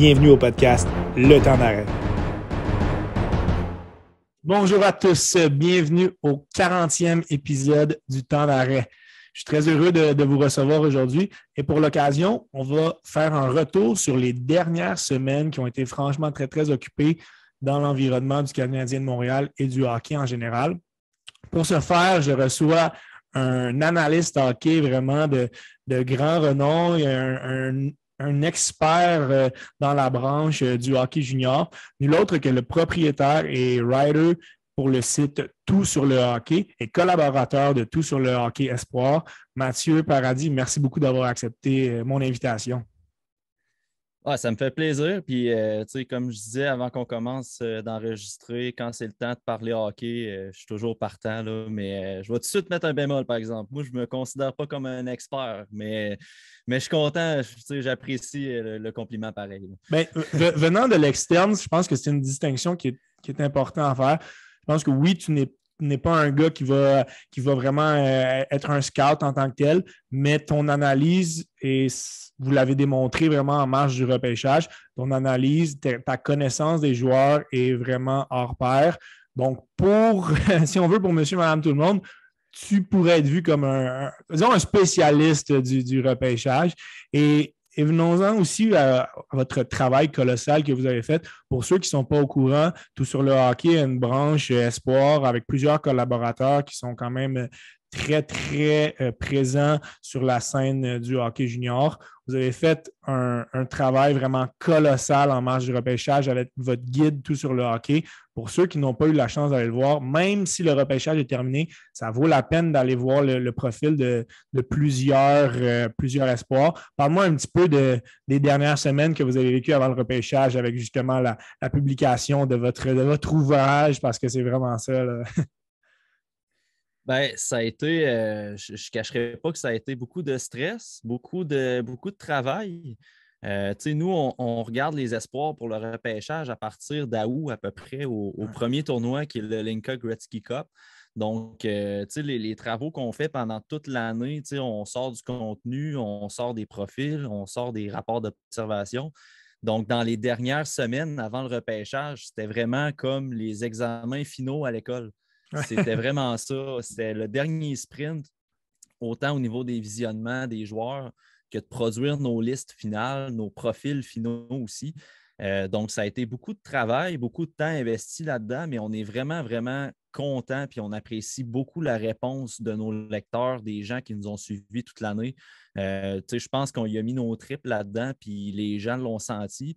Bienvenue au podcast Le temps d'arrêt. Bonjour à tous, bienvenue au 40e épisode du temps d'arrêt. Je suis très heureux de, vous recevoir aujourd'hui et pour l'occasion, on va faire un retour sur les dernières semaines qui ont été franchement très, très occupées dans l'environnement du Canadien de Montréal et du hockey en général. Pour ce faire, je reçois un analyste hockey vraiment de, grand renom, expert euh, dans la branche euh, du hockey junior, nul autre que le propriétaire et writer pour le site Tout sur le hockey et collaborateur de Tout sur le hockey Espoir, Mathieu Paradis. Merci beaucoup d'avoir accepté euh, mon invitation. Ah, ça me fait plaisir. Puis, euh, comme je disais avant qu'on commence euh, d'enregistrer, quand c'est le temps de parler hockey, je suis toujours partant. Là, mais je vais tout de suite mettre un bémol, par exemple. Moi, je ne me considère pas comme un expert, mais, mais je suis content. J'apprécie le, compliment pareil. Ben, venant de l'externe, je pense que c'est une distinction qui est, qui est importante à faire. Je pense que oui, tu n'es pas un gars qui va, vraiment euh, être un scout en tant que tel, mais ton analyse, et vous l'avez démontré vraiment en marge du repêchage, ton analyse, ta connaissance des joueurs est vraiment hors pair. Donc, pour, si on veut, pour monsieur, madame, tout le monde, tu pourrais être vu comme un, un spécialiste du, du repêchage. Et et venons-en aussi à, votre travail colossal que vous avez fait. Pour ceux qui ne sont pas au courant, tout sur le hockey, une branche espoir avec plusieurs collaborateurs qui sont quand même très, très euh, présents sur la scène du hockey junior. Vous avez fait un, travail vraiment colossal en marge du repêchage avec votre guide tout sur le hockey. Pour ceux qui n'ont pas eu la chance d'aller le voir, même si le repêchage est terminé, ça vaut la peine d'aller voir le, profil de, plusieurs, euh, plusieurs espoirs. Parle-moi un petit peu des dernières semaines que vous avez vécues avant le repêchage avec justement la, publication de votre, ouvrage, parce que c'est vraiment ça. Ben, ça a été, euh, je ne cacherai pas que ça a été beaucoup de stress, beaucoup de, beaucoup de travail. Euh, nous, on, regarde les espoirs pour le repêchage à partir d'août à peu près au, premier tournoi qui est le Linka Gretzky Cup. Donc, euh, les, les, travaux qu'on fait pendant toute l'année, on sort du contenu, on sort des profils, on sort des rapports d'observation. Donc, dans les dernières semaines avant le repêchage, c'était vraiment comme les examens finaux à l'école. C'était vraiment ça. C'était le dernier sprint, autant au niveau des visionnements des joueurs que de produire nos listes finales, nos profils finaux aussi. Euh, donc, ça a été beaucoup de travail, beaucoup de temps investi là-dedans, mais on est vraiment, vraiment content puis on apprécie beaucoup la réponse de nos lecteurs, des gens qui nous ont suivis toute l'année. Euh, je pense qu'on y a mis nos tripes là-dedans, puis les gens l'ont senti.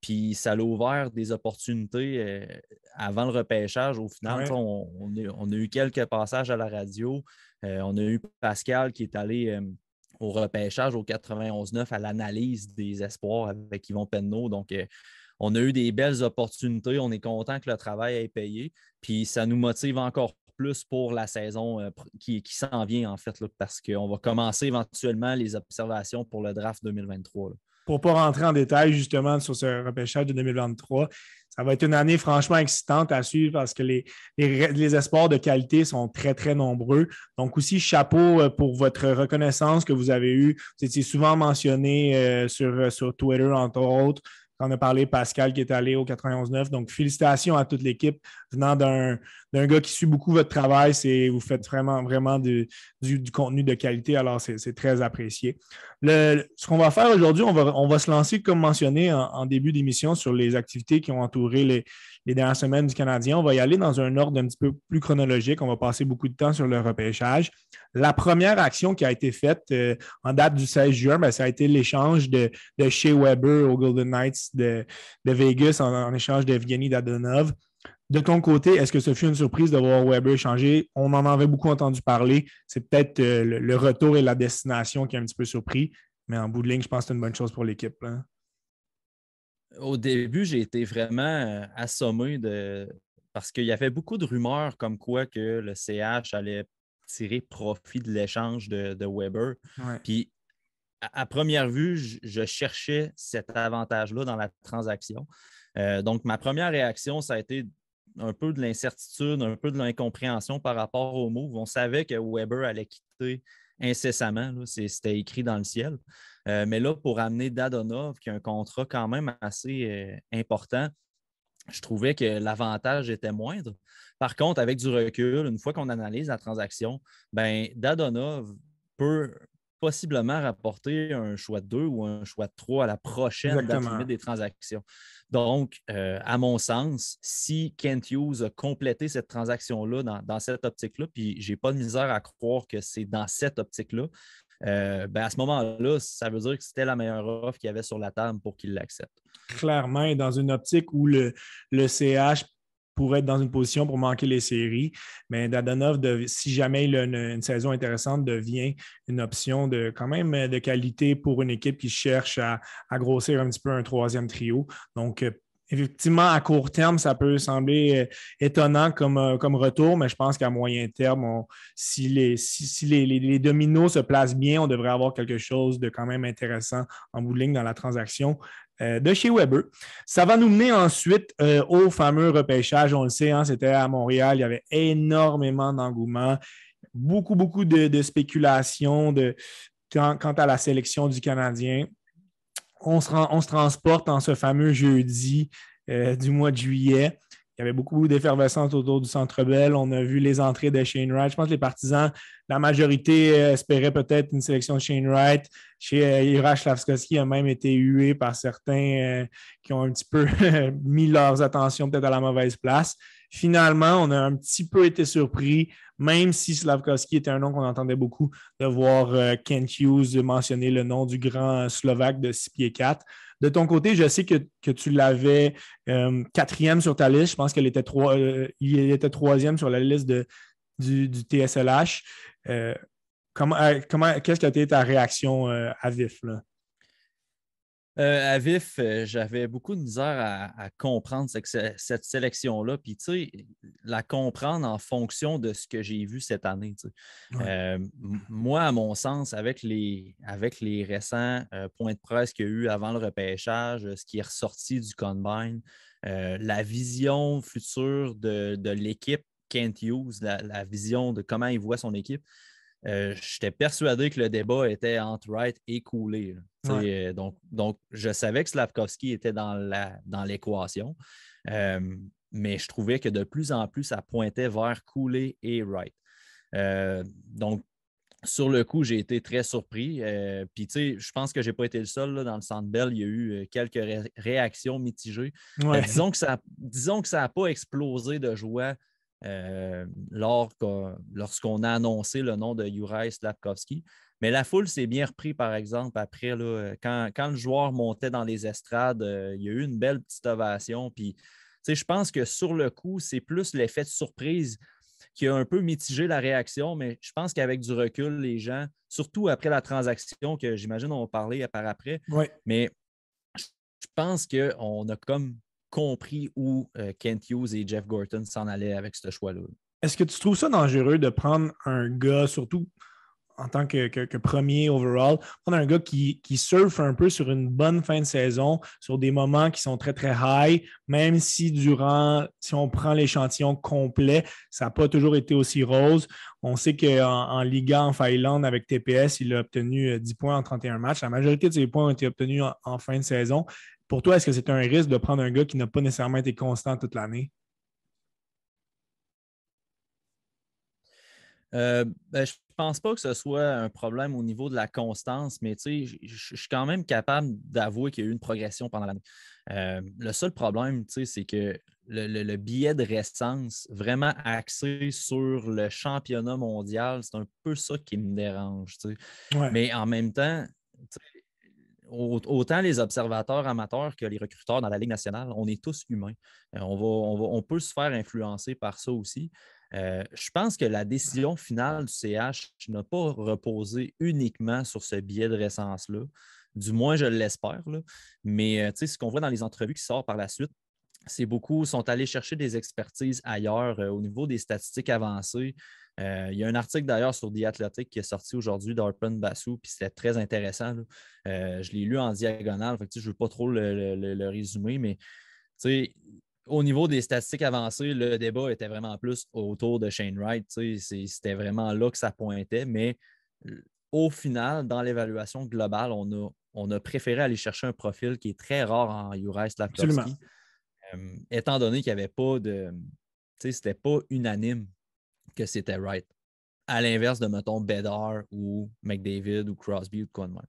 Puis ça a ouvert des opportunités euh, avant le repêchage. Au final, on, a, eu quelques passages à la radio. Euh, on a eu Pascal qui est allé au repêchage au 91-9 à l'analyse des espoirs avec Yvon Penneau. Donc, on a eu des belles opportunités. On est content que le travail ait payé. Puis ça nous motive encore plus pour la saison qui, s'en vient, en fait, parce qu'on va commencer éventuellement les observations pour le draft 2023 pour ne pas rentrer en détail justement sur ce repêchage de 2023, ça va être une année franchement excitante à suivre parce que les, espoirs de qualité sont très, très nombreux. Donc aussi, chapeau euh, pour votre reconnaissance que vous avez eue. Vous étiez souvent mentionné euh, sur, sur Twitter, entre autres. On a parlé Pascal qui est allé au 91-9. Donc, félicitations à toute l'équipe venant d'un gars qui suit beaucoup votre travail. Vous faites vraiment, vraiment du, contenu de qualité. Alors, c'est très apprécié. ce qu'on va faire aujourd'hui, on va, on va se lancer, comme mentionné en début d'émission, sur les activités qui ont entouré les, les dernières semaines du Canadien. On va y aller dans un ordre un petit peu plus chronologique. On va passer beaucoup de temps sur le repêchage. La première action qui a été faite euh, en date du 16 juin, ben, ça a été l'échange de, de Shea Weber aux Golden Knights de, Vegas en, échange de Evgeny Dadonov. De ton côté, est-ce que ce fut une surprise de voir Weber changer? On en avait beaucoup entendu parler. C'est peut-être euh, le, retour et la destination qui a un petit peu surpris. Mais en bout de ligne, je pense que c'est une bonne chose pour l'équipe. Hein au début, j'ai été vraiment euh, assommé de. Parce qu'il y avait beaucoup de rumeurs comme quoi que le CH allait tirer profit de l'échange de, Weber. Puis, à, première vue, je, cherchais cet avantage-là dans la transaction. Euh, donc, ma première réaction, ça a été un peu de l'incertitude, un peu de l'incompréhension par rapport au move. On savait que Weber allait quitter incessamment. C'était écrit dans le ciel. Mais là, pour amener Dadonov, qui a un contrat quand même assez important, je trouvais que l'avantage était moindre. Par contre, avec du recul, une fois qu'on analyse la transaction, ben Dadonov peut possiblement rapporter un choix de 2 ou un choix de 3 à la prochaine date limite des transactions. Donc, euh, à mon sens, si Kent Hughes a complété cette transaction-là dans, cette optique-là, puis je n'ai pas de misère à croire que c'est dans cette optique-là, euh, ben à ce moment-là, ça veut dire que c'était la meilleure offre qu'il y avait sur la table pour qu'il l'accepte. Clairement, dans une optique où le, le CH pour être dans une position pour manquer les séries. Mais Dadonov, si jamais il a une, saison intéressante, devient une option de quand même de qualité pour une équipe qui cherche à, grossir un petit peu un troisième trio. Donc, euh, effectivement, à court terme, ça peut sembler euh, étonnant comme, euh, comme retour, mais je pense qu'à moyen terme, si, les, si, les, dominos se placent bien, on devrait avoir quelque chose de quand même intéressant en bout de ligne dans la transaction. Euh, de chez Weber. Ça va nous mener ensuite au fameux repêchage. On le sait, hein, c'était à Montréal. Il y avait énormément d'engouement, beaucoup, beaucoup de, spéculations de, quant, à la sélection du Canadien. On se, transporte en ce fameux jeudi euh, du mois de juillet. Il y avait beaucoup d'effervescence autour du Centre Bell. On a vu les entrées de Shane Wright. Je pense que les partisans, la majorité euh, espérait peut-être une sélection de Shane Wright. Chez euh, Ira Slavskowski a même été hué par certains euh, qui ont un petit peu mis leurs attentions peut-être à la mauvaise place. Finalement, on a un petit peu été surpris, même si Slavkovski était un nom qu'on entendait beaucoup, de voir Kent Hughes mentionner le nom du grand Slovaque de 6 pieds 4. De ton côté, je sais que, tu l'avais euh, quatrième sur ta liste. Je pense qu'il était, euh, était troisième sur la liste du, TSLH. Euh, comment, comment, qu'est-ce qui a été ta réaction à vif? Là? Euh, à vif, euh, j'avais beaucoup de misère à, comprendre cette, sélection-là, puis tu sais, la comprendre en fonction de ce que j'ai vu cette année. Euh, moi, à mon sens, avec les, avec les récents points de presse qu'il y a eu avant le repêchage, ce qui est ressorti du Combine, la vision future de, l'équipe Kent Hughes, la, vision de comment il voit son équipe, j'étais persuadé que le débat était entre Wright et Cooley. Euh, donc, donc, je savais que Slavkovski était dans l'équation, euh, mais je trouvais que de plus en plus, ça pointait vers Cooley et Wright. Euh, donc, sur le coup, j'ai été très surpris. Puis, tu sais, je pense que je n'ai pas été le seul dans le Centre Bell. Il y a eu quelques réactions mitigées. disons que ça n'a pas explosé de joie lorsqu'on a annoncé le nom de Juraj Slavkovski. Mais la foule s'est bien repris, par exemple, après, là, quand, le joueur montait dans les estrades, euh, il y a eu une belle petite ovation. Puis, je pense que sur le coup, c'est plus l'effet de surprise qui a un peu mitigé la réaction, mais je pense qu'avec du recul, les gens, surtout après la transaction, que j'imagine on va parler par après, mais je pense qu'on a comme compris où euh, Kent Hughes et Jeff Gorton s'en allaient avec ce choix-là. Est-ce que tu trouves ça dangereux de prendre un gars, surtout en tant que, premier overall, prendre un gars qui, surfe un peu sur une bonne fin de saison, sur des moments qui sont très, très high, même si durant, si on prend l'échantillon complet, ça n'a pas toujours été aussi rose? On sait qu'en en Liga, en Finlande, avec TPS, il a obtenu 10 euh, points en 31 matchs. La majorité de ses points ont été obtenus en fin de saison. Pour toi, est-ce que c'est un risque de prendre un gars qui n'a pas nécessairement été constant toute l'année? Euh, ben, je ne pense pas que ce soit un problème au niveau de la constance, mais je suis quand même capable d'avouer qu'il y a eu une progression pendant l'année. Euh, le seul problème, c'est que le, billet de récence vraiment axé sur le championnat mondial, c'est un peu ça qui me dérange. Mais en même temps, autant les observateurs amateurs que les recruteurs dans la Ligue nationale, on est tous humains. Euh, on peut se faire influencer par ça aussi. Euh, je pense que la décision finale du CH n'a pas reposé uniquement sur ce biais de récence-là. Du moins, je l'espère. Mais euh, ce qu'on voit dans les entrevues qui sortent par la suite, c'est beaucoup sont allés chercher des expertises ailleurs au niveau des statistiques avancées. Il y a un article d'ailleurs sur The Athletic qui est sorti aujourd'hui d'Arpen Bassou, puis c'était très intéressant. je l'ai lu en diagonale, je ne veux pas trop le, le, le résumer, mais au niveau des statistiques avancées, le débat était vraiment plus autour de Shane Wright. C'était vraiment là que ça pointait, mais au final, dans l'évaluation globale, on a, on a préféré aller chercher un profil qui est très rare en Juraj Slavkovski. Euh, étant donné qu'il n'y avait pas de. C'était pas unanime que c'était right. À l'inverse de, mettons, Bedard ou McDavid ou Crosby ou quoi de même.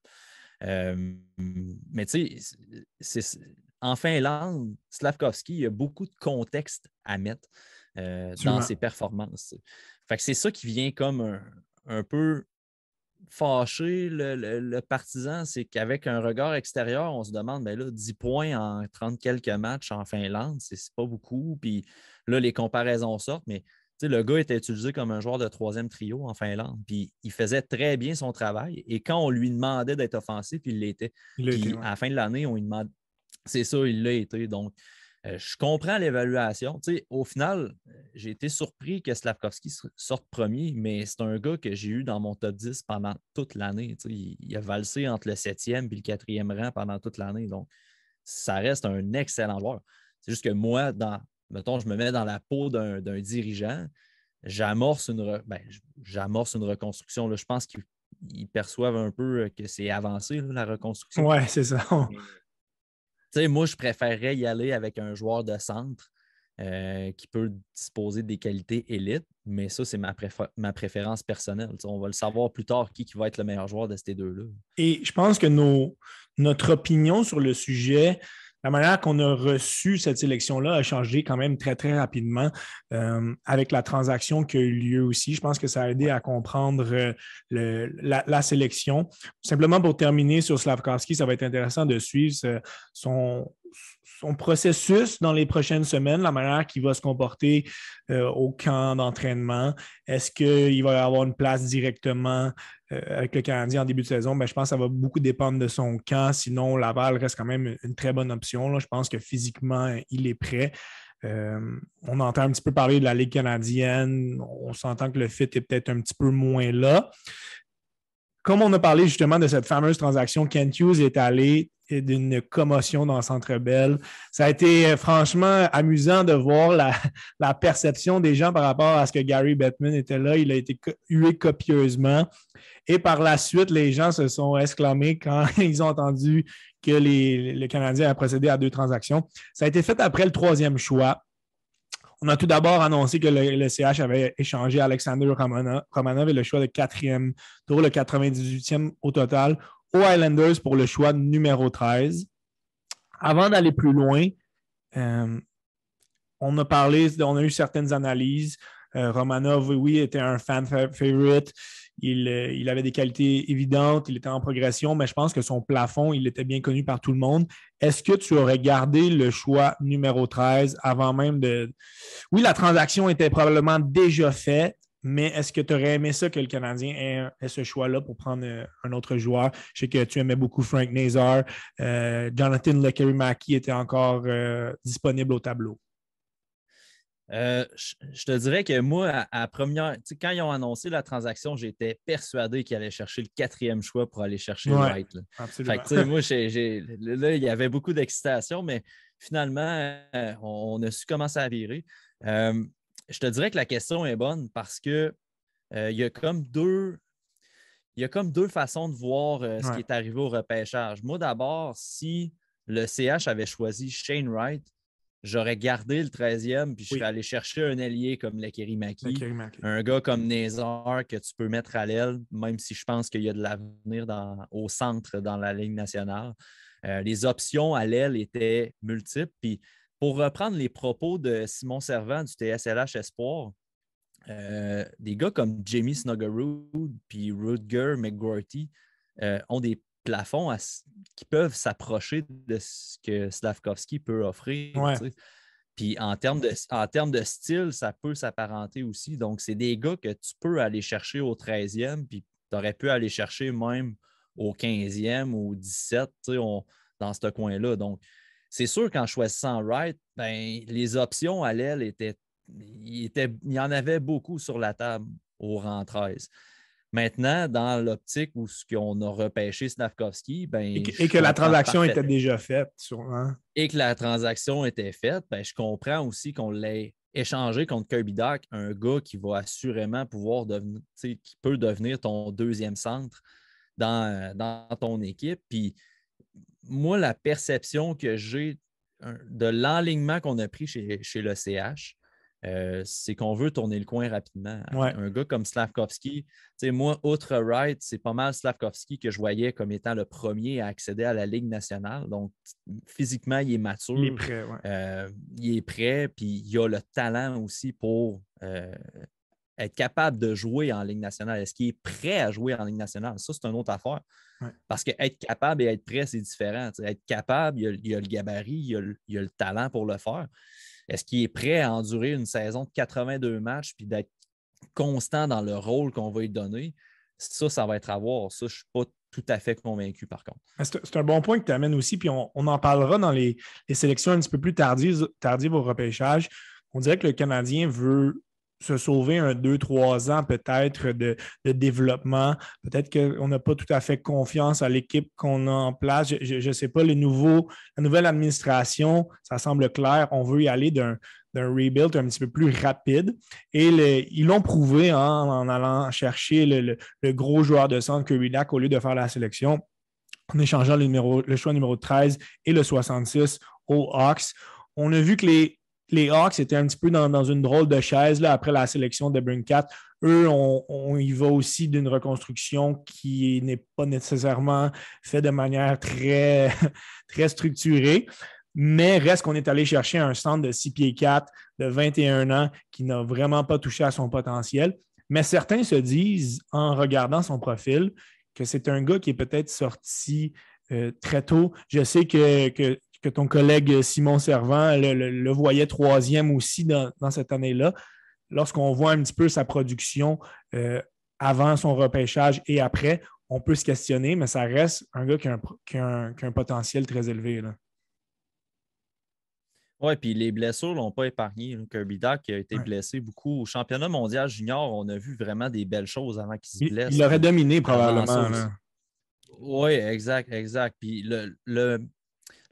Euh, mais tu sais, en Finlande, Slavkovski, il y a beaucoup de contexte à mettre euh, dans ses performances. Fait que c'est ça qui vient comme un, peu fâcher le, partisan, c'est qu'avec un regard extérieur, on se demande, ben là, 10 points en 30 quelques matchs en Finlande, c'est pas beaucoup. Puis là, les comparaisons sortent, mais le gars était utilisé comme un joueur de troisième trio en Finlande. Puis il faisait très bien son travail. Et quand on lui demandait d'être offensif, il l'était. À la fin de l'année, on lui demande. C'est ça, il l'a été. Donc, euh, je comprends l'évaluation. au final, j'ai été surpris que Slavkovski sorte premier, mais c'est un gars que j'ai eu dans mon top 10 pendant toute l'année. Il, a valsé entre le septième et le quatrième rang pendant toute l'année. Donc, ça reste un excellent joueur. C'est juste que moi, dans, mettons, je me mets dans la peau d'un dirigeant, j'amorce une, ben, j'amorce une reconstruction. Là. Je pense qu'ils perçoivent un peu que c'est avancé, la reconstruction. Oui, c'est ça. moi, je préférerais y aller avec un joueur de centre euh, qui peut disposer des qualités élites, mais ça, c'est ma, ma, préférence personnelle. on va le savoir plus tard qui, qui va être le meilleur joueur de ces deux-là. Et je pense que nos, notre opinion sur le sujet la manière qu'on a reçu cette sélection-là a changé quand même très, très rapidement euh, avec la transaction qui a eu lieu aussi. Je pense que ça a aidé à comprendre euh, la, sélection. Simplement pour terminer sur Slavkovski, ça va être intéressant de suivre son, son processus dans les prochaines semaines, la manière qu'il va se comporter euh, au camp d'entraînement. Est-ce qu'il va avoir une place directement euh, avec le Canadien en début de saison? Ben, je pense que ça va beaucoup dépendre de son camp. Sinon, Laval reste quand même une très bonne option. Je pense que physiquement, il est prêt. Euh, on entend un petit peu parler de la Ligue canadienne. On s'entend que le fit est peut-être un petit peu moins là comme on a parlé justement de cette fameuse transaction, Kent Hughes est allé d'une commotion dans le Centre Bell. Ça a été euh, franchement amusant de voir la, perception des gens par rapport à ce que Gary Bettman était là. Il a été hué copieusement. Et par la suite, les gens se sont exclamés quand ils ont entendu que le Canadien a procédé à deux transactions. Ça a été fait après le troisième choix. On a tout d'abord annoncé que le, CH avait échangé Alexander Romanov et le choix de quatrième tour, le 98e au total, aux Islanders pour le choix numéro 13. Avant d'aller plus loin, euh, on a parlé, on a eu certaines analyses. Euh, Romanov, oui, était un fan favorite. Il, euh, il, avait des qualités évidentes, il était en progression, mais je pense que son plafond, il était bien connu par tout le monde. Est-ce que tu aurais gardé le choix numéro 13 avant même de. Oui, la transaction était probablement déjà faite, mais est-ce que tu aurais aimé ça que le Canadien ait, ce choix-là pour prendre euh, un autre joueur? Je sais que tu aimais beaucoup Frank Nazar. Euh, Jonathan Lekerimaki était encore disponible au tableau. Je, te dirais que moi, à, première, quand ils ont annoncé la transaction, j'étais persuadé qu'ils allaient chercher le quatrième choix pour aller chercher le White. Absolument. moi, là, il y avait beaucoup d'excitation, mais finalement, on, a su commencer à virer je te dirais que la question est bonne parce que euh, il y a comme deux. Il y a comme deux façons de voir euh, ce qui est arrivé au repêchage. Moi, d'abord, si le CH avait choisi Shane Wright, j'aurais gardé le 13e, puis je serais allé chercher un allié comme Lekeri Maki, un gars comme Nézar que tu peux mettre à l'aile, même si je pense qu'il y a de l'avenir au centre dans la Ligue nationale. Euh, les options à l'aile étaient multiples. Puis pour reprendre les propos de Simon Servant du TSLH Espoir, euh, des gars comme Jamie Snuggerud puis Rutger McGrorty euh, ont des plafonds qui peuvent s'approcher de ce que Slavkovski peut offrir. Puis en termes, de, en termes de style, ça peut s'apparenter aussi. Donc, c'est des gars que tu peux aller chercher au 13e, puis tu aurais pu aller chercher même au 15e ou au 17 dans ce coin-là. Donc, c'est sûr qu'en choisissant Wright, ben, les options à l'aile étaient il, y en avait beaucoup sur la table au rang 13. Maintenant, dans l'optique où ce qu'on a repêché Snavkovski, ben, et que, la transaction était déjà faite, sûrement. Et que la transaction était faite, ben, je comprends aussi qu'on l'ait échanger contre Kirby Doc, un gars qui va assurément pouvoir devenir, qui peut devenir ton deuxième centre dans, dans ton équipe. Puis moi, la perception que j'ai de l'enlignement qu'on a pris chez, chez le CH, euh, c'est qu'on veut tourner le coin rapidement. Un gars comme Slavkovski, moi, outre Wright, c'est pas mal Slavkovski que je voyais comme étant le premier à accéder à la Ligue nationale. Donc, physiquement, il est mature. Il est prêt, euh, il est prêt, puis il a le talent aussi pour euh, être capable de jouer en Ligue nationale. Est-ce qu'il est prêt à jouer en Ligue nationale? Ça, c'est une autre affaire. Parce qu'être capable et être prêt, c'est différent. être capable, il y, a, le gabarit, il y a le talent pour le faire. Est-ce qu'il est prêt à endurer une saison de 82 matchs puis d'être constant dans le rôle qu'on va lui donner? Ça, ça va être à voir. Ça, je ne suis pas tout à fait convaincu, par contre. C'est un bon point que tu amènes aussi, puis on, en parlera dans les, sélections un petit peu plus tardives, tardives au repêchage. On dirait que le Canadien veut se sauver un deux, trois ans peut-être de, développement. Peut-être qu'on n'a pas tout à fait confiance à l'équipe qu'on a en place. Je ne sais pas, la nouvelle administration, ça semble clair. On veut y aller d'un rebuild un petit peu plus rapide. Et ils l'ont prouvé hein, en allant chercher le, gros joueur de centre Kuridak au lieu de faire la sélection, en échangeant le, numéro, le choix numéro 13 et le 66 aux Hawks. On a vu que les, les Hawks étaient un petit peu dans, une drôle de chaise là, après la sélection de Brinkat. Eux, on, y va aussi d'une reconstruction qui n'est pas nécessairement faite de manière très, très structurée. Mais reste qu'on est allé chercher un centre de 6 pieds 4 de 21 ans qui n'a vraiment pas touché à son potentiel. Mais certains se disent, en regardant son profil, que c'est un gars qui est peut-être sorti euh, très tôt. Je sais que que ton collègue Simon Servant le, voyait troisième aussi dans, cette année-là. Lorsqu'on voit un petit peu sa production euh, avant son repêchage et après, on peut se questionner, mais ça reste un gars qui a un, potentiel très élevé. Oui, puis les blessures ne l'ont pas épargné. Kirby Doc a été blessé beaucoup. Au championnat mondial junior, on a vu vraiment des belles choses avant qu'il se blesse. Il, aurait dominé probablement. Oui, exact, exact. Puis le,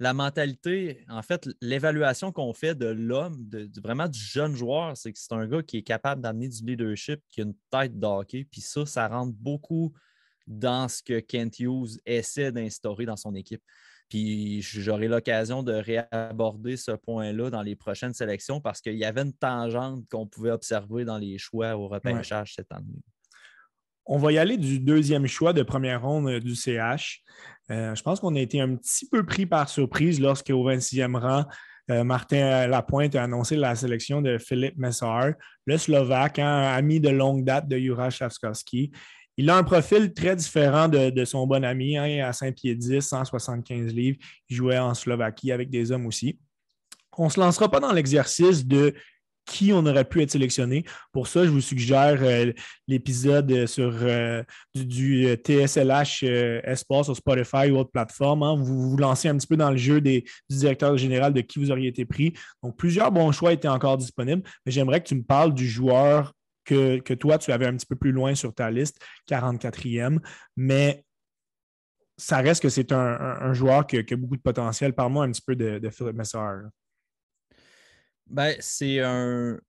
la mentalité, en fait, l'évaluation qu'on fait de l'homme, de, vraiment du jeune joueur, c'est que c'est un gars qui est capable d'amener du leadership, qui a une tête d'hockey. Puis ça, ça rentre beaucoup dans ce que Kent Hughes essaie d'instaurer dans son équipe. Puis j'aurai l'occasion de réaborder ce point-là dans les prochaines sélections parce qu'il y avait une tangente qu'on pouvait observer dans les choix au repêchage cette année. On va y aller du deuxième choix de première ronde euh, du CH. Euh, je pense qu'on a été un petit peu pris par surprise lorsqu'au 26e rang, euh, Martin Lapointe a annoncé la sélection de Philippe Messar, le Slovaque, hein, ami de longue date de Jura Shavskovski. Il a un profil très différent de, son bon ami, hein, à Saint-Pied-10, 175 livres. Il jouait en Slovaquie avec des hommes aussi. On ne se lancera pas dans l'exercice de qui on aurait pu être sélectionné. Pour ça, je vous suggère euh, l'épisode sur euh, du, TSLH euh, Espace sur Spotify ou autre plateforme. Hein. Vous vous lancez un petit peu dans le jeu des, du directeur général de qui vous auriez été pris. Donc, plusieurs bons choix étaient encore disponibles, mais j'aimerais que tu me parles du joueur que, toi, tu avais un petit peu plus loin sur ta liste, 44e. Mais ça reste que c'est un, joueur qui, a beaucoup de potentiel. Parle-moi un petit peu de, de Philippe Messard. Ben, c'est un,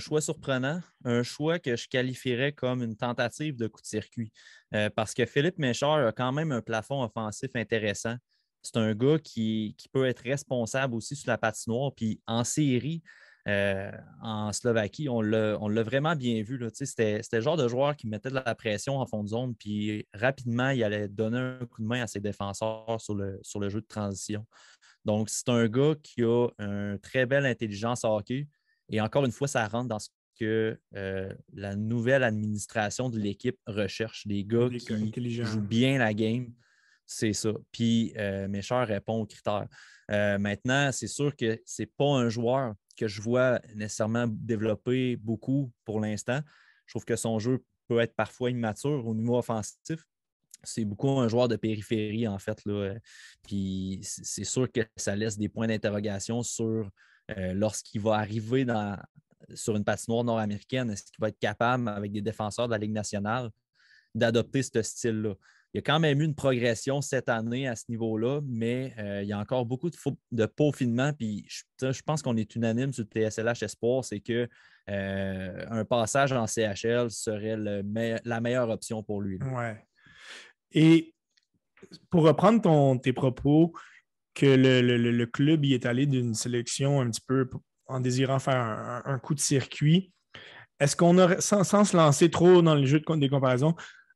choix surprenant, un choix que je qualifierais comme une tentative de coup de circuit. Euh, parce que Philippe Méchard a quand même un plafond offensif intéressant. C'est un gars qui, peut être responsable aussi sur la patinoire. Puis en série, euh, en Slovaquie, on l'a vraiment bien vu. C'était le genre de joueur qui mettait de la pression en fond de zone, puis rapidement, il allait donner un coup de main à ses défenseurs sur le, sur le jeu de transition. Donc, c'est un gars qui a une très belle intelligence hockey. Et encore une fois, ça rentre dans ce que euh, la nouvelle administration de l'équipe recherche. Des gars qui jouent bien la game. C'est ça. Puis euh, Méchard répond aux critères. Euh, maintenant, c'est sûr que ce n'est pas un joueur que je vois nécessairement développer beaucoup pour l'instant. Je trouve que son jeu peut être parfois immature au niveau offensif c'est beaucoup un joueur de périphérie, en fait. Là. Puis c'est sûr que ça laisse des points d'interrogation sur euh, lorsqu'il va arriver dans, sur une patinoire nord-américaine, est-ce qu'il va être capable, avec des défenseurs de la Ligue nationale, d'adopter ce style-là? il y a quand même eu une progression cette année à ce niveau-là, mais euh, il y a encore beaucoup de, de peaufinement. Puis je, pense qu'on est unanime sur le TSLH Espoir, c'est que euh, un passage en CHL serait la meilleure option pour lui. Oui. Et pour reprendre tes propos, que le, club y est allé d'une sélection un petit peu en désirant faire un, coup de circuit. Est-ce qu'on aurait, sans, se lancer trop dans le jeu de, des comparaisons,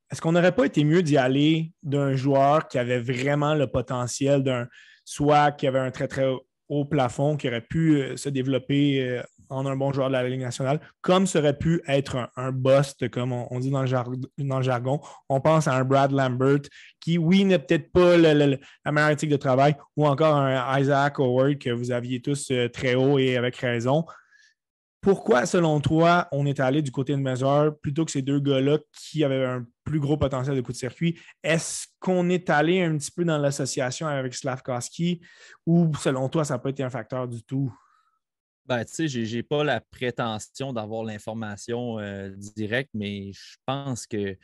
est-ce qu'on n'aurait pas été mieux d'y aller d'un joueur qui avait vraiment le potentiel d'un, soit qui avait un très très haut plafond, qui aurait pu euh, se développer euh, en un bon joueur de la Ligue nationale, comme ça aurait pu être un, bust, comme on, dit dans le, jargon. On pense à un Brad Lambert qui, oui, n'est peut-être pas la meilleure éthique de travail, ou encore un Isaac Howard que vous aviez tous euh, très haut et avec raison. Pourquoi, selon toi, on est allé du côté de Mazur plutôt que ces deux gars-là qui avaient un plus gros potentiel de coup de circuit? Est-ce qu'on est allé un petit peu dans l'association avec Slavkowski ou, selon toi, ça n'a pas été un facteur du tout? Ben, tu sais, je n'ai pas la prétention d'avoir l'information euh, directe, mais je pense que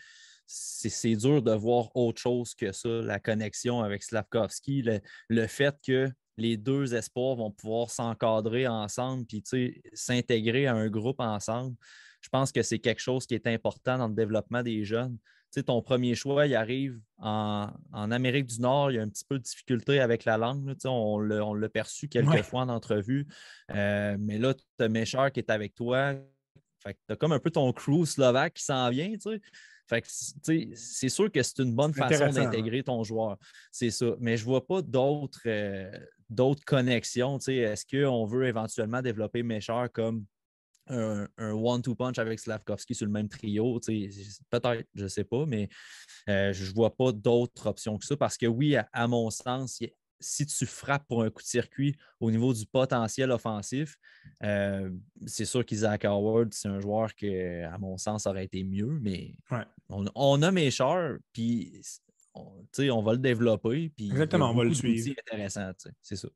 c'est dur de voir autre chose que ça, la connexion avec Slavkovski, le, fait que les deux espoirs vont pouvoir s'encadrer ensemble puis s'intégrer à un groupe ensemble. Je pense que c'est quelque chose qui est important dans le développement des jeunes. ton premier choix, il arrive en, Amérique du Nord, il y a un petit peu de difficulté avec la langue. on l'a perçu quelques fois en entrevue. Euh, mais là, tu as Méchard qui est avec toi. tu as comme un peu ton crew slovaque qui s'en vient. C'est sûr que c'est une bonne façon d'intégrer ton joueur. C'est ça. Mais je ne vois pas d'autres euh, d'autres connexions. Est-ce qu'on veut éventuellement développer Méchard comme un, one-two punch avec Slavkovski sur le même trio? Peut-être, je ne sais pas, mais euh, je ne vois pas d'autres options que ça parce que oui, à, mon sens, si tu frappes pour un coup de circuit au niveau du potentiel offensif, euh, c'est sûr qu'Isaac Howard, c'est un joueur qui, à mon sens, aurait été mieux, mais on, on, a Méchard, puis on, va le développer. Puis Exactement, on va le suivre. intéressant, c'est ça.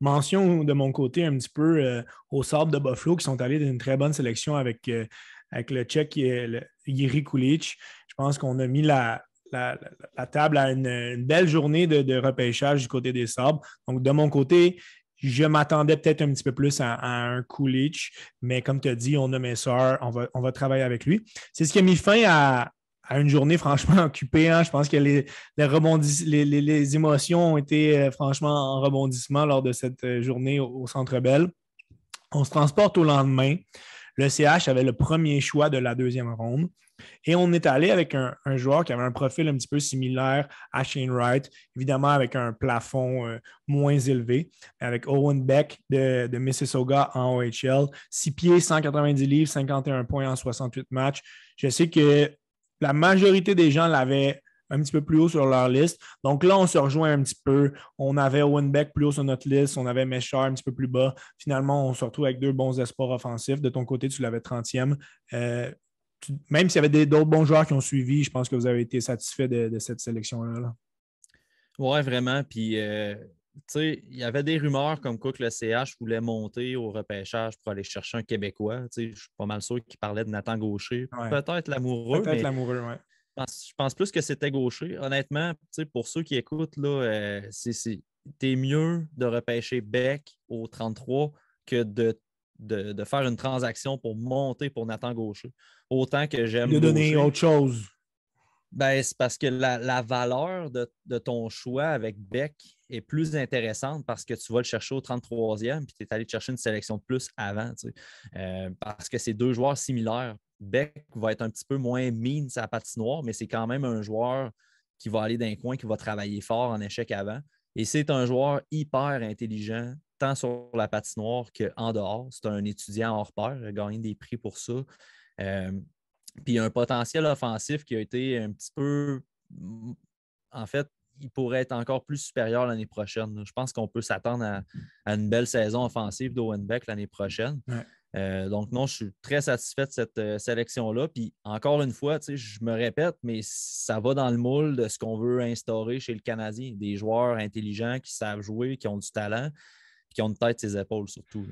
Mention de mon côté un petit peu euh, au sable de Buffalo qui sont allés d'une très bonne sélection avec, euh, avec le Tchèque Yiri Kulic. Je pense qu'on a mis la, la, table à une, belle journée de, repêchage du côté des sabres. Donc, de mon côté, je m'attendais peut-être un petit peu plus à, un Kulich, mais comme tu as dit, on a mes soeurs, on va, travailler avec lui. C'est ce qui a mis fin à, une journée franchement occupée. Hein. Je pense que les, les, les, émotions ont été euh, franchement en rebondissement lors de cette euh, journée au, Centre Bell. On se transporte au lendemain. Le CH avait le premier choix de la deuxième ronde. Et on est allé avec un, joueur qui avait un profil un petit peu similaire à Shane Wright, évidemment avec un plafond euh, moins élevé, avec Owen Beck de, Mississauga en OHL, 6 pieds, 190 livres, 51 points en 68 matchs. Je sais que la majorité des gens l'avaient un petit peu plus haut sur leur liste. Donc là, on se rejoint un petit peu. On avait Owen Beck plus haut sur notre liste, on avait Meshar un petit peu plus bas. Finalement, on se retrouve avec deux bons espoirs offensifs. De ton côté, tu l'avais 30e. Euh, même s'il y avait d'autres bons joueurs qui ont suivi, je pense que vous avez été satisfait de, cette sélection-là. Oui, vraiment. Puis euh, il y avait des rumeurs comme quoi que le CH voulait monter au repêchage pour aller chercher un Québécois. Je suis pas mal sûr qu'il parlait de Nathan Gaucher. Peut-être l'amoureux. Peut-être l'amoureux, oui. Je pense, plus que c'était Gaucher. Honnêtement, pour ceux qui écoutent, là, euh, t'es mieux de repêcher Beck au 33 que de, de, faire une transaction pour monter pour Nathan Gaucher. Autant que j'aime. De donner autre chose. Ben, c'est parce que la, valeur de, ton choix avec Beck est plus intéressante parce que tu vas le chercher au 33e puis tu es allé chercher une sélection de plus avant. Euh, parce que c'est deux joueurs similaires. Beck va être un petit peu moins mine sa patinoire, mais c'est quand même un joueur qui va aller d'un coin, qui va travailler fort en échec avant. Et c'est un joueur hyper intelligent, tant sur la patinoire qu'en dehors. C'est un étudiant hors pair, il a gagné des prix pour ça. Euh, puis un potentiel offensif qui a été un petit peu. En fait, il pourrait être encore plus supérieur l'année prochaine. Je pense qu'on peut s'attendre à, une belle saison offensive d'Owen Beck l'année prochaine. Euh, donc, non, je suis très satisfait de cette euh, sélection-là. Puis, encore une fois, je me répète, mais ça va dans le moule de ce qu'on veut instaurer chez le Canadien. Des joueurs intelligents qui savent jouer, qui ont du talent, qui ont une tête ses épaules surtout.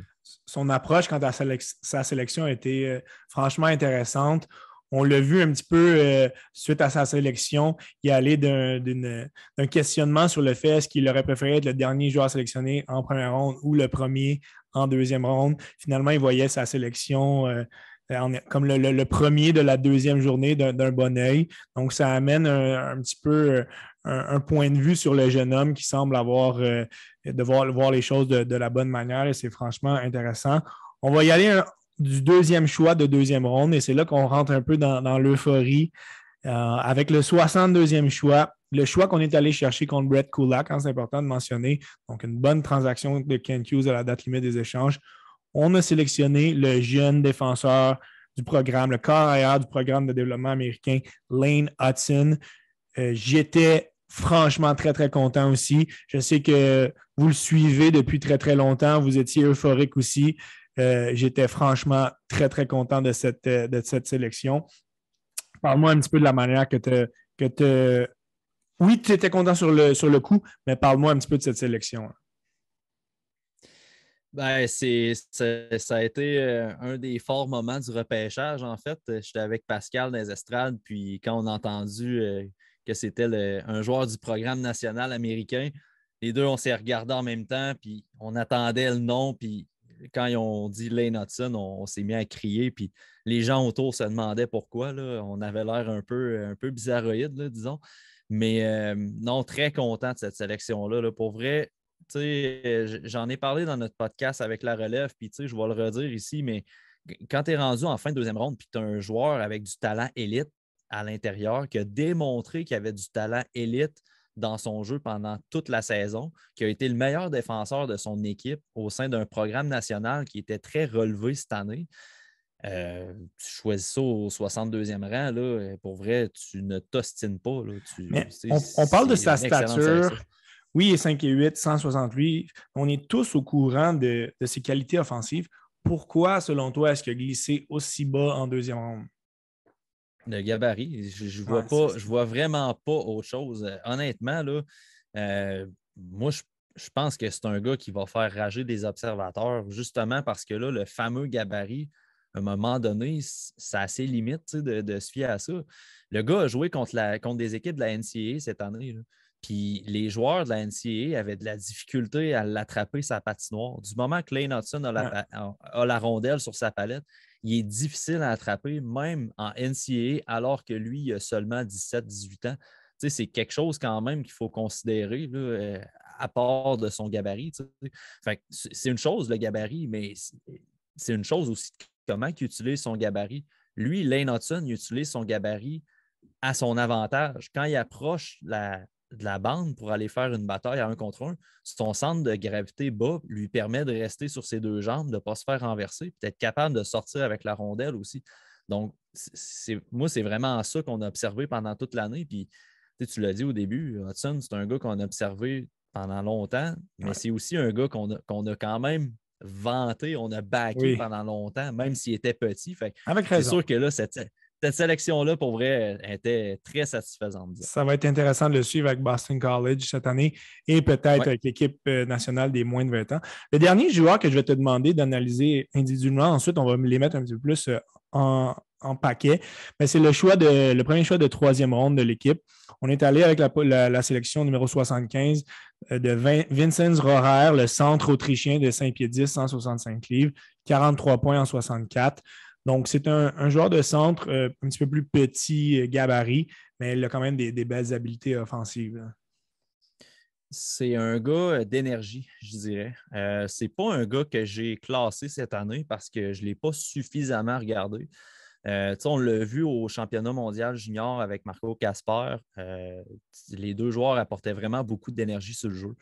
Son approche quant à sa sélection a été euh, franchement intéressante On l'a vu un petit peu suite à sa sélection, il allait d'un questionnement sur le fait est-ce qu'il aurait préféré être le dernier joueur sélectionné en première ronde ou le premier en deuxième ronde. Finalement, il voyait sa sélection euh, comme le, premier de la deuxième journée d'un bon oeil. Donc, ça amène un, petit peu un, point de vue sur le jeune homme qui semble avoir euh, de voir, les choses de, la bonne manière et c'est franchement intéressant. On va y aller du deuxième choix de deuxième ronde et c'est là qu'on rentre un peu dans, l'euphorie. Euh, avec le 62e choix, le choix qu'on est allé chercher contre Brett Kulak, hein, c'est important de mentionner, donc une bonne transaction de Kent Hughes à la date limite des échanges on a sélectionné le jeune défenseur du programme, le carrière du programme de développement américain, Lane Hudson. Euh, j'étais franchement très, très content aussi. Je sais que vous le suivez depuis très, très longtemps. Vous étiez euphorique aussi. Euh, j'étais franchement très, très content de cette, euh, de cette sélection. Parle-moi un petit peu de la manière que tu que Oui, tu étais content sur le, sur le coup, mais parle-moi un petit peu de cette sélection. Ben, ça, a été euh, un des forts moments du repêchage, en fait. J'étais avec Pascal dans les estrades, puis quand on a entendu euh, que c'était un joueur du programme national américain, les deux, on s'est regardés en même temps, puis on attendait le nom, puis quand ils ont dit Lane Hudson, on, s'est mis à crier, puis les gens autour se demandaient pourquoi. Là. On avait l'air un peu, un peu bizarroïde, disons. Mais euh, non, très content de cette sélection-là. Là. Pour vrai, j'en ai parlé dans notre podcast avec la relève, puis je vais le redire ici, mais quand tu es rendu en fin de deuxième ronde, puis tu as un joueur avec du talent élite à l'intérieur qui a démontré qu'il avait du talent élite dans son jeu pendant toute la saison, qui a été le meilleur défenseur de son équipe au sein d'un programme national qui était très relevé cette année. Euh, tu choisis ça au 62e rang, là, pour vrai, tu ne t'ostines pas. on, parle de sa stature. Oui, il est 5 et 8, 168. On est tous au courant de, ses qualités offensives. Pourquoi, selon toi, est-ce qu'il a glissé aussi bas en deuxième ronde? Le gabarit. Je ne vois, pas, je vois vraiment pas autre chose. Euh, honnêtement, là, euh, moi, je, pense que c'est un gars qui va faire rager des observateurs, justement parce que là, le fameux gabarit, à un moment donné, c'est assez limite de, de, se fier à ça. Le gars a joué contre, la, contre des équipes de la NCAA cette année. Puis les joueurs de la NCAA avaient de la difficulté à l'attraper sa patinoire. Du moment que Lane Hudson a la, rondelle sur sa palette, il est difficile à attraper, même en NCAA, alors que lui, il a seulement 17-18 ans. c'est quelque chose quand même qu'il faut considérer euh, à part de son gabarit. c'est une chose, le gabarit, mais c'est une chose aussi comment il utilise son gabarit. Lui, Lane Hudson, il utilise son gabarit à son avantage. Quand il approche la, de la bande pour aller faire une bataille à un contre un, son centre de gravité bas lui permet de rester sur ses deux jambes, de ne pas se faire renverser, puis d'être capable de sortir avec la rondelle aussi. Donc, moi, c'est vraiment ça qu'on a observé pendant toute l'année. Puis, tu l'as dit au début, Hudson, c'est un gars qu'on a observé pendant longtemps, mais c'est aussi un gars qu'on a, quand même vanté, on a backé pendant longtemps, même s'il était petit. C'est sûr que là, cette, cette sélection-là, pour vrai, était très satisfaisante. Ça va être intéressant de le suivre avec Boston College cette année et peut-être avec l'équipe euh, nationale des moins de 20 ans. Le dernier joueur que je vais te demander d'analyser individuellement, ensuite, on va les mettre un petit peu plus euh, en, paquet, mais c'est le choix de le premier choix de troisième ronde de l'équipe. On est allé avec la, sélection numéro 75 euh, de Vincent Rohrer, le centre autrichien de 5 pieds 10, 165 livres, 43 points en 64. Donc, c'est un, joueur de centre euh, un petit peu plus petit euh, gabarit, mais il a quand même des, belles habiletés offensives. C'est un gars d'énergie, je dirais. Ce c'est pas un gars que j'ai classé cette année parce que je ne l'ai pas suffisamment regardé. On l'a vu au championnat mondial junior avec Marco Casper. les deux joueurs apportaient vraiment beaucoup d'énergie sur le jeu.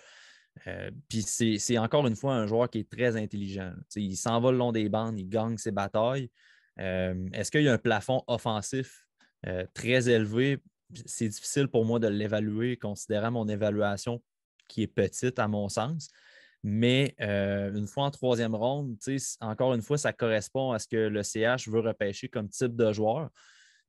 Puis c'est encore une fois un joueur qui est très intelligent. il s'en va le long des bandes, il gagne ses batailles. Euh, est-ce qu'il y a un plafond offensif euh, très élevé? C'est difficile pour moi de l'évaluer, considérant mon évaluation qui est petite à mon sens. Mais euh, une fois en troisième ronde, encore une fois, ça correspond à ce que le CH veut repêcher comme type de joueur.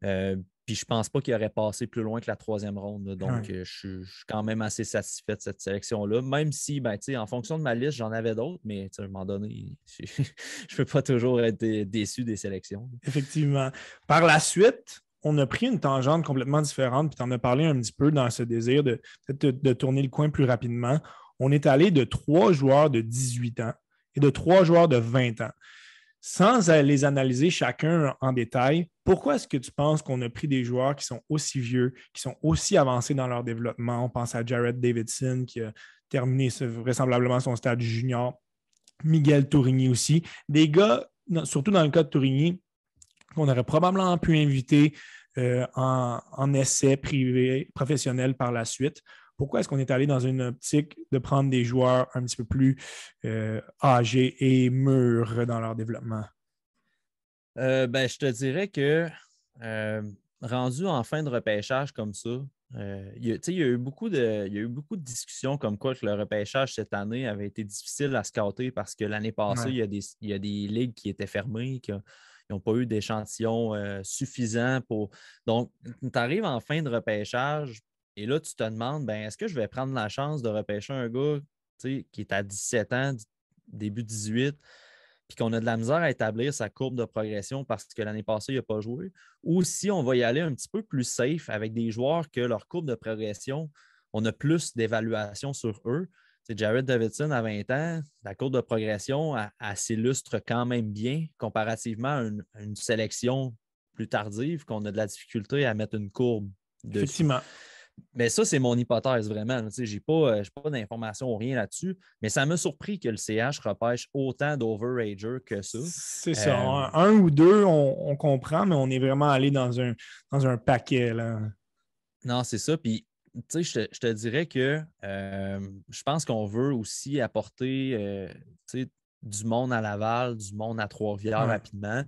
puis je pense pas qu'il aurait passé plus loin que la troisième ronde. Donc, euh, je, suis quand même assez satisfait de cette sélection-là. Même si, ben, en fonction de ma liste, j'en avais d'autres, mais à un moment donné, je ne peux pas toujours être déçu des sélections. Effectivement. Par la suite, on a pris une tangente complètement différente, puis tu en as parlé un petit peu dans ce désir de, de tourner le coin plus rapidement. On est allé de trois joueurs de 18 ans et de trois joueurs de 20 ans sans les analyser chacun en détail, pourquoi est-ce que tu penses qu'on a pris des joueurs qui sont aussi vieux, qui sont aussi avancés dans leur développement? On pense à Jared Davidson qui a terminé vraisemblablement son stade junior, Miguel Tourigny aussi. Des gars, surtout dans le cas de Tourigny, qu'on aurait probablement pu inviter euh, en, en, essai privé, professionnel par la suite. Pourquoi est-ce qu'on est allé dans une optique de prendre des joueurs un petit peu plus euh, âgés et mûrs dans leur développement? Euh, ben, je te dirais que euh, rendu en fin de repêchage comme ça, il, y a, eu beaucoup de, eu beaucoup de discussions comme quoi que le repêchage cette année avait été difficile à scouter parce que l'année passée, il, y a des, il, y a des, ligues qui étaient fermées, qui n'ont pas eu d'échantillons suffisants pour. Donc, tu arrives en fin de repêchage, et là, tu te demandes, ben, est-ce que je vais prendre la chance de repêcher un gars qui est à 17 ans, début 18, puis qu'on a de la misère à établir sa courbe de progression parce que l'année passée, il n'a pas joué, ou si on va y aller un petit peu plus safe avec des joueurs que leur courbe de progression, on a plus d'évaluation sur eux. Jared Davidson à 20 ans, la courbe de progression, s'illustre quand même bien comparativement à une, à une sélection plus tardive qu'on a de la difficulté à mettre une courbe. Dessus. Effectivement. Mais ça, c'est mon hypothèse vraiment. Je n'ai pas, pas d'informations ou rien là-dessus, mais ça m'a surpris que le CH repêche autant d'overagers que ça. C'est ça. Euh, un, ou deux, on, comprend, mais on est vraiment allé dans un, dans un paquet. Là. Non, c'est ça. Puis, je te, je te dirais que euh, je pense qu'on veut aussi apporter euh, du monde à Laval, du monde à Trois-Rivières rapidement.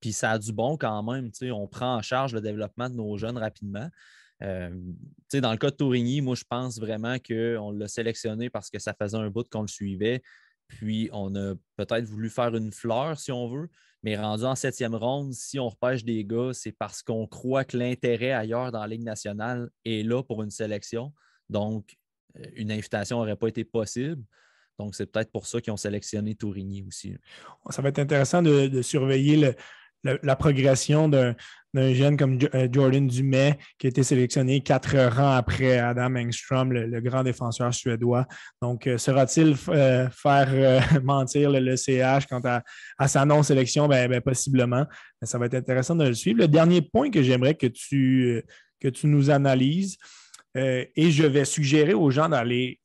puis ça a du bon quand même. On prend en charge le développement de nos jeunes rapidement. Euh, dans le cas de Tourigny, moi, je pense vraiment qu'on l'a sélectionné parce que ça faisait un bout qu'on le suivait. Puis, on a peut-être voulu faire une fleur, si on veut. Mais rendu en septième ronde, si on repêche des gars, c'est parce qu'on croit que l'intérêt ailleurs dans la Ligue nationale est là pour une sélection. Donc, euh, une invitation n'aurait pas été possible. Donc, c'est peut-être pour ça qu'ils ont sélectionné Tourigny aussi. Ça va être intéressant de surveiller le, la, progression d'un jeune comme euh, Jordan Dumais, qui a été sélectionné quatre ans après Adam Engstrom, le, grand défenseur suédois. Donc, euh, sera-t-il euh, faire mentir le, CH quant à, sa non-sélection? Ben, ben, possiblement. ça va être intéressant de le suivre. Le dernier point que j'aimerais que tu, que tu nous analyses, et je vais suggérer aux gens d'aller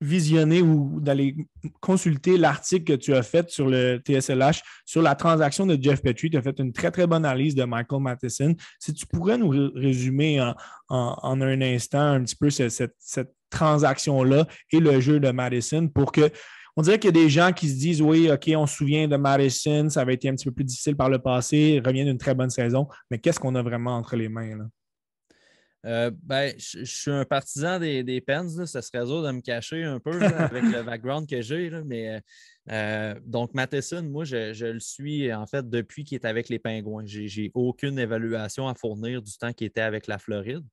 visionner ou d'aller consulter l'article que tu as fait sur le TSLH sur la transaction de Jeff Petrie. Tu as fait une très, très bonne analyse de Michael Matheson. Si tu pourrais nous résumer en, un instant un petit peu cette, transaction-là et le jeu de Madison pour que on dirait qu'il y a des gens qui se disent oui, OK, on se souvient de Madison, ça avait été un petit peu plus difficile par le passé, il revient d'une très bonne saison, mais qu'est-ce qu'on a vraiment entre les mains? Là? Euh, ben, je, suis un partisan des, des Pens. Ça serait dur de me cacher un peu avec le background que j'ai. Mais euh, euh, donc, Matheson, moi, je, le suis en fait depuis qu'il est avec les Pingouins. J'ai aucune évaluation à fournir du temps qu'il était avec la Floride.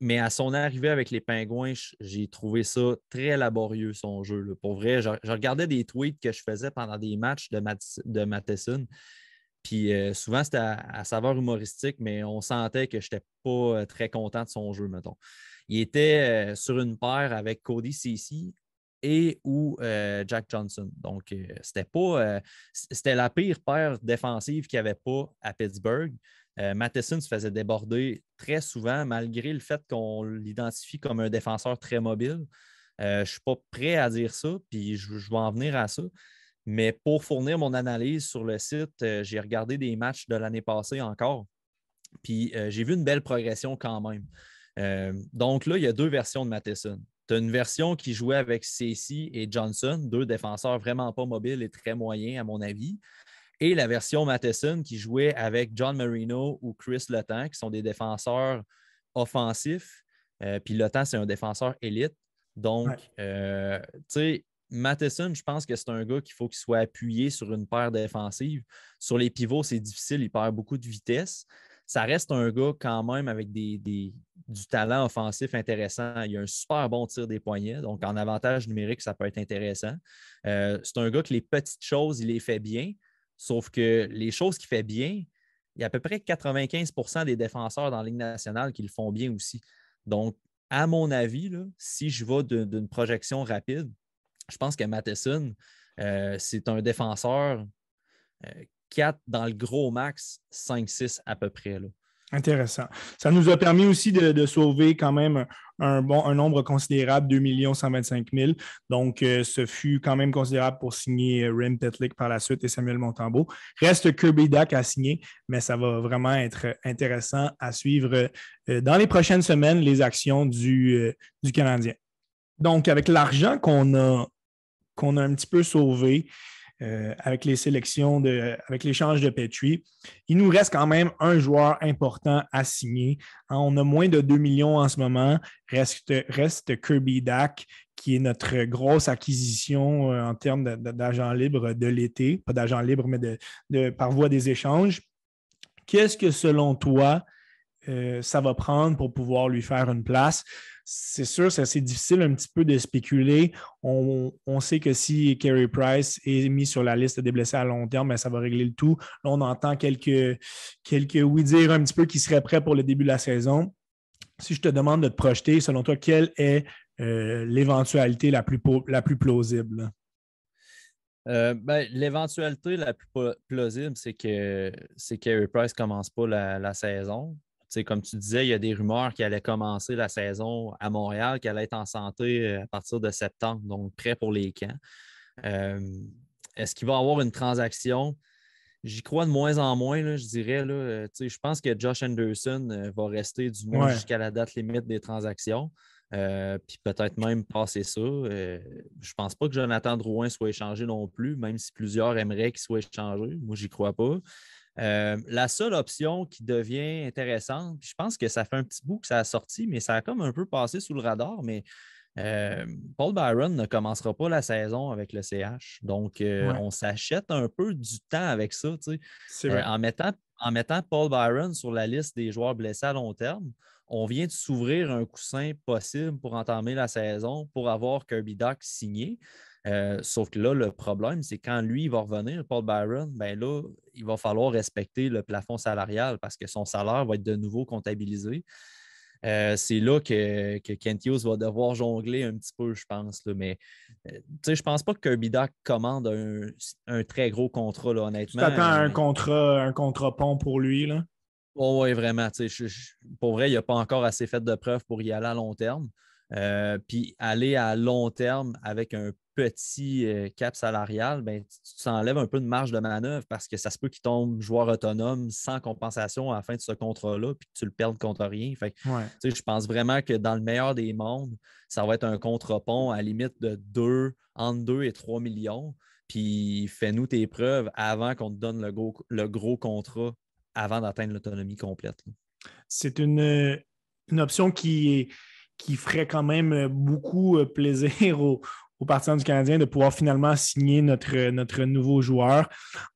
mais, à son arrivée avec les Pingouins, j'ai trouvé ça très laborieux, son jeu. Pour vrai, je, regardais des tweets que je faisais pendant des matchs de, de Matheson. Puis euh, souvent, c'était à, saveur humoristique, mais on sentait que je n'étais pas euh, très content de son jeu, mettons. Il était euh, sur une paire avec Cody Ceci et ou Jack Johnson. Donc, c'était pas c'était la pire paire défensive qu'il n'y avait pas à Pittsburgh. Matheson se faisait déborder très souvent, malgré le fait qu'on l'identifie comme un défenseur très mobile. je ne suis pas prêt à dire ça, puis je vais en venir à ça. Mais pour fournir mon analyse sur le site, euh, j'ai regardé des matchs de l'année passée encore. Puis euh, j'ai vu une belle progression quand même. Euh, donc là, il y a deux versions de Matheson. Tu as une version qui jouait avec Ceci et Johnson, deux défenseurs vraiment pas mobiles et très moyens, à mon avis. Et la version Matheson qui jouait avec John Marino ou Chris Letang, qui sont des défenseurs offensifs. puis Letang, c'est un défenseur élite. Donc, tu sais, Matheson, je pense que c'est un gars qu'il faut qu'il soit appuyé sur une paire défensive. Sur les pivots, c'est difficile, il perd beaucoup de vitesse. Ça reste un gars quand même avec du talent offensif intéressant. Il a un super bon tir des poignets, donc en avantage numérique, ça peut être intéressant. Euh, c'est un gars que les petites choses, il les fait bien, sauf que les choses qu'il fait bien, il y a à peu près 95% des défenseurs dans la Ligue nationale qui le font bien aussi. Donc, à mon avis, si je vais d'une projection rapide, je pense que Matheson, euh, c'est un défenseur 4 euh, dans le gros max, 5-6 à peu près. Là. Intéressant. Ça nous a permis aussi de, sauver quand même un, bon, un nombre considérable, 2 125 000. Donc, euh, ce fut quand même considérable pour signer Rim Petlick par la suite et Samuel Montambeau. Reste Kirby Duck à signer, mais ça va vraiment être intéressant à suivre dans les prochaines semaines, les actions du, du Canadien. Donc, avec l'argent qu'on a qu'on a un petit peu sauvé euh, avec les sélections, de, avec l'échange de Petrie. Il nous reste quand même un joueur important à signer. Hein, on a moins de 2 millions en ce moment. Reste, Kirby Dack, qui est notre grosse acquisition euh, en termes d'agents libres de l'été. Pas d'agents libres, mais de, par voie des échanges. Qu'est-ce que selon toi, euh, ça va prendre pour pouvoir lui faire une place? c'est sûr, c'est assez difficile un petit peu de spéculer. On, sait que si Kerry Price est mis sur la liste des blessés à long terme, ben, ça va régler le tout. Là, on entend quelques, quelques oui-dire un petit peu qui seraient prêts pour le début de la saison. Si je te demande de te projeter, selon toi, quelle est euh, l'éventualité la plus, la plus plausible? Euh, ben, l'éventualité la plus plausible, c'est que, c'est Carey Price ne commence pas la saison comme tu disais, il y a des rumeurs qui allaient commencer la saison à Montréal, qui allait être en santé euh, à partir de septembre, donc prêt pour les camps. Euh, est-ce qu'il va y avoir une transaction? J'y crois de moins en moins, je dirais. Là, euh, je pense que Josh Anderson va rester du moins jusqu'à la date limite des transactions. puis peut-être même passer ça. je ne pense pas que Jonathan Drouin soit échangé non plus, même si plusieurs aimeraient qu'il soit échangé. Moi, j'y crois pas. Euh, la seule option qui devient intéressante, je pense que ça fait un petit bout que ça a sorti, mais ça a comme un peu passé sous le radar, mais euh, Paul Byron ne commencera pas la saison avec le CH. Donc, euh, on s'achète un peu du temps avec ça. en, mettant, en mettant Paul Byron sur la liste des joueurs blessés à long terme, on vient de s'ouvrir un coussin possible pour entamer la saison pour avoir Kirby Doc signé. Euh, sauf que là, le problème, c'est quand lui va revenir, Paul Byron, ben là, il va falloir respecter le plafond salarial parce que son salaire va être de nouveau comptabilisé. Euh, c'est là que, que, Kent Hughes va devoir jongler un petit peu, je pense. Mais euh, je ne pense pas que Kirby commande un, très gros contrat, honnêtement. Tu t'attends un contrat, un contrat pont pour lui, là? oui, vraiment. pour vrai, il n'y a pas encore assez fait de preuves pour y aller à long terme. puis aller à long terme avec un petit euh, cap salarial, ben, tu t'enlèves un peu de marge de manœuvre parce que ça se peut qu'il tombe joueur autonome sans compensation à la fin de ce contrat-là, puis que tu le perdes contre rien. Fait Je pense vraiment que dans le meilleur des mondes, ça va être un contre-pont à limite de 2, entre 2 et 3 millions. Puis fais-nous tes preuves avant qu'on te donne le gros, le gros contrat avant d'atteindre l'autonomie complète. C'est une, une option qui qui ferait quand même beaucoup euh, plaisir aux, aux partisans du Canadien de pouvoir finalement signer notre, notre nouveau joueur.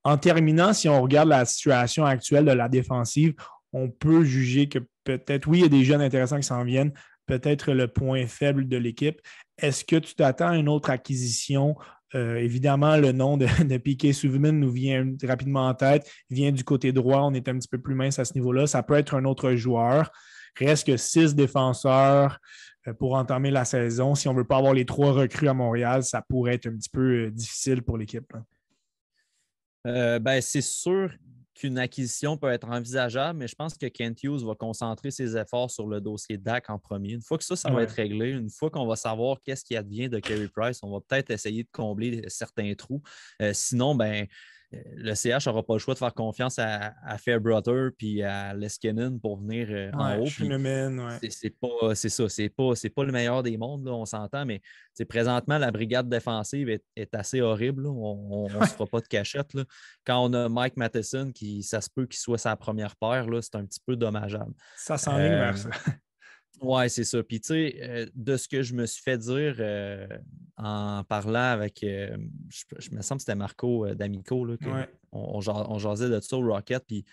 En terminant, si on regarde la situation actuelle de la défensive, on peut juger que peut-être, oui, il y a des jeunes intéressants qui s'en viennent, peut-être le point faible de l'équipe. Est-ce que tu t'attends à une autre acquisition? Euh, évidemment, le nom de, de Piquet Souvenir nous vient rapidement en tête. Vient du côté droit. On est un petit peu plus mince à ce niveau-là. Ça peut être un autre joueur. Reste que six défenseurs. Euh, pour entamer la saison. Si on ne veut pas avoir les trois recrues à Montréal, ça pourrait être un petit peu euh, difficile pour l'équipe. Euh, ben, c'est sûr qu'une acquisition peut être envisageable, mais je pense que Kent Hughes va concentrer ses efforts sur le dossier DAC en premier. Une fois que ça, ça va être réglé, une fois qu'on va savoir qu'est-ce qui advient de Kerry Price, on va peut-être essayer de combler certains trous. sinon, ben, le CH n'aura pas le choix de faire confiance à, à Fairbrother puis à Leskinen pour venir euh, en haut. C'est pas, c'est ça, c'est pas, c'est pas le meilleur des mondes, on s'entend, mais présentement, la brigade défensive est, assez horrible. On ne se fera pas de cachette. Quand on a Mike Matheson, qui ça se peut qu'il soit sa première paire, c'est un petit peu dommageable. Ça s'enligne vers euh, ça. Oui, c'est ça. Puis, tu sais, euh, de ce que je me suis fait dire euh, en parlant avec, euh, je, me semble que c'était Marco D'Amico, là, on, on, jasait de ça au Rocket. Puis,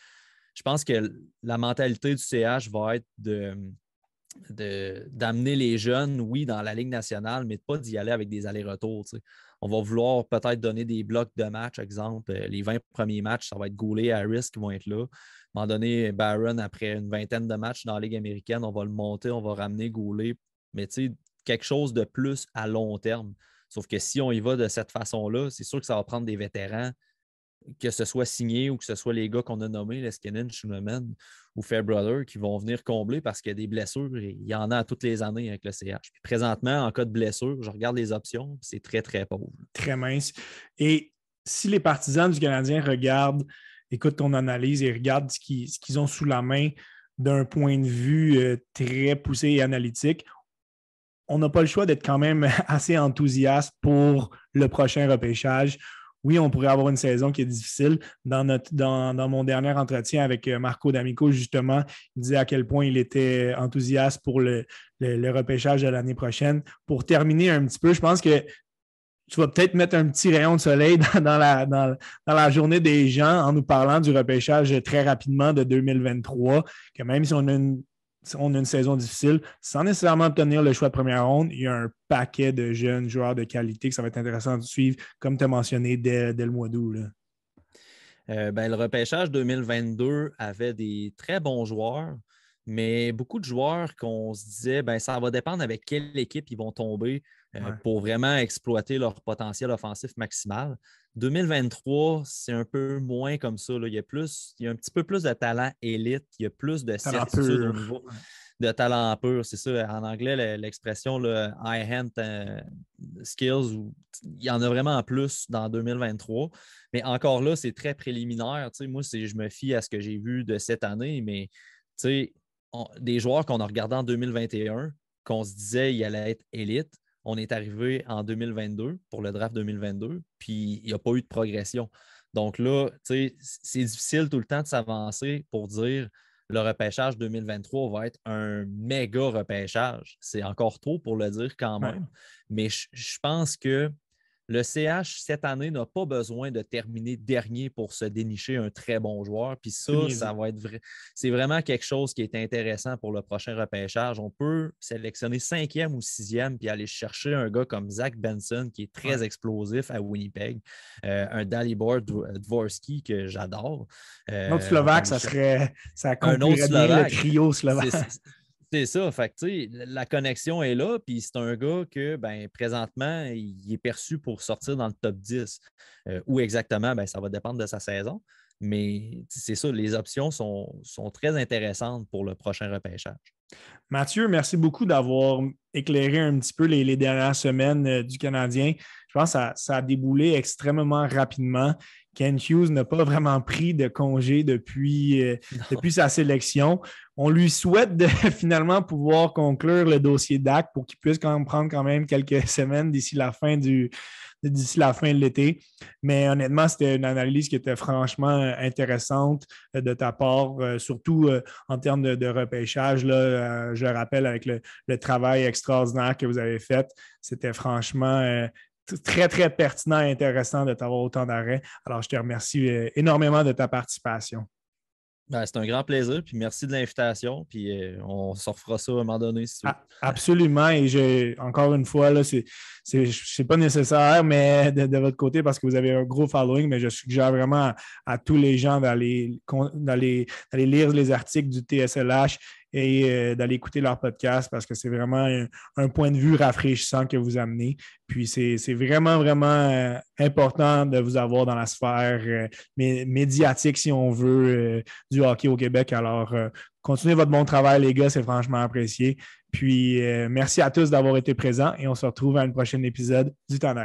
je pense que la mentalité du CH va être de d'amener les jeunes, oui, dans la Ligue nationale, mais de pas d'y aller avec des allers-retours. On va vouloir peut-être donner des blocs de match, exemple. Les 20 premiers matchs, ça va être Goulet, Harris qui vont être là un moment donné, Barron, après une vingtaine de matchs dans la Ligue américaine, on va le monter, on va ramener Goulet. Mais tu sais, quelque chose de plus à long terme. Sauf que si on y va de cette façon-là, c'est sûr que ça va prendre des vétérans, que ce soit signé ou que ce soit les gars qu'on a nommés, Leskinen, Schumann ou Fairbrother, qui vont venir combler parce qu'il y a des blessures. il y en a toutes les années avec le CH. Puis présentement, en cas de blessure, je regarde les options, c'est très, très pauvre. Très mince. Et si les partisans du Canadien regardent écoute ton analyse et regarde ce qu'ils ont sous la main d'un point de vue euh, très poussé et analytique, on n'a pas le choix d'être quand même assez enthousiaste pour le prochain repêchage. Oui, on pourrait avoir une saison qui est difficile. Dans, notre, dans, mon dernier entretien avec euh, Marco D'Amico, justement, il disait à quel point il était enthousiaste pour le repêchage de l'année prochaine. Pour terminer un petit peu, je pense que tu vas peut-être mettre un petit rayon de soleil dans, la, journée des gens en nous parlant du repêchage très rapidement de 2023, que même si on a une, une saison difficile, sans nécessairement obtenir le choix de première ronde, il y a un paquet de jeunes joueurs de qualité que ça va être intéressant de suivre, comme tu as mentionné dès, le mois d'août. Euh, ben, le repêchage 2022 avait des très bons joueurs, mais beaucoup de joueurs qu'on se disait, ben, ça va dépendre avec quelle équipe ils vont tomber euh, pour vraiment exploiter leur potentiel offensif maximal. 2023, c'est un peu moins comme ça. Il, y a plus, il y a un petit peu plus de talent élite, il y a plus de certitude au niveau de talent pur. C'est ça, en anglais, l'expression high-hand euh, skills, il y en a vraiment plus dans 2023. Mais encore là, c'est très préliminaire. moi, je me fie à ce que j'ai vu de cette année, mais des joueurs qu'on a regardés en 2021, qu'on se disait qu'il allait être élite, on est arrivé en 2022 pour le draft 2022, puis il n'y a pas eu de progression. Donc là, c'est difficile tout le temps de s'avancer pour dire le repêchage 2023 va être un méga repêchage. C'est encore tôt pour le dire quand même, mais je pense que le CH, cette année, n'a pas besoin de terminer dernier pour se dénicher un très bon joueur. Puis ça, ça va être vrai. C'est vraiment quelque chose qui est intéressant pour le prochain repêchage. On peut sélectionner cinquième ou sixième puis aller chercher un gars comme Zach Benson, qui est très explosif à Winnipeg, euh, un Dalibor Dvorsky que j'adore. un autre Slovaque, ça serait. Ça un autre Slovaque. le trio slovaque. C'est ça. Fait la connexion est là, puis c'est un gars que ben, présentement, il est perçu pour sortir dans le top 10. Euh, où exactement, ben, ça va dépendre de sa saison. Mais c'est ça, les options sont, sont, très intéressantes pour le prochain repêchage. Mathieu, merci beaucoup d'avoir éclairé un petit peu les, dernières semaines euh, du Canadien. Je pense que ça, a déboulé extrêmement rapidement. Ken Hughes n'a pas vraiment pris de congé depuis, euh, depuis sa sélection. On lui souhaite de finalement pouvoir conclure le dossier DAC pour qu'il puisse quand même prendre quand même quelques semaines d'ici la fin du d'ici la fin de l'été. Mais honnêtement, c'était une analyse qui était franchement intéressante euh, de ta part, euh, surtout en termes de, repêchage. Là, je rappelle avec le, le, travail extraordinaire que vous avez fait. C'était franchement très, très pertinent et intéressant de t'avoir autant d'arrêts. Alors, je te remercie euh, énormément de ta participation. Ben, c'est un grand plaisir, puis merci de l'invitation, puis euh, on se refera ça à un moment donné. absolument, et encore une fois, là, c'est, c'est, pas nécessaire, mais de, votre côté, parce que vous avez un gros following, mais je suggère vraiment à, tous les gens d'aller lire les articles du TSLH et euh, d'aller écouter leur podcast parce que c'est vraiment un, point de vue rafraîchissant que vous amenez. Puis c'est vraiment, vraiment euh, important de vous avoir dans la sphère euh, médiatique, si on veut, du hockey au Québec. Alors, continuez votre bon travail, les gars, c'est franchement apprécié. Puis merci à tous d'avoir été présents et on se retrouve à un prochain épisode du Temps.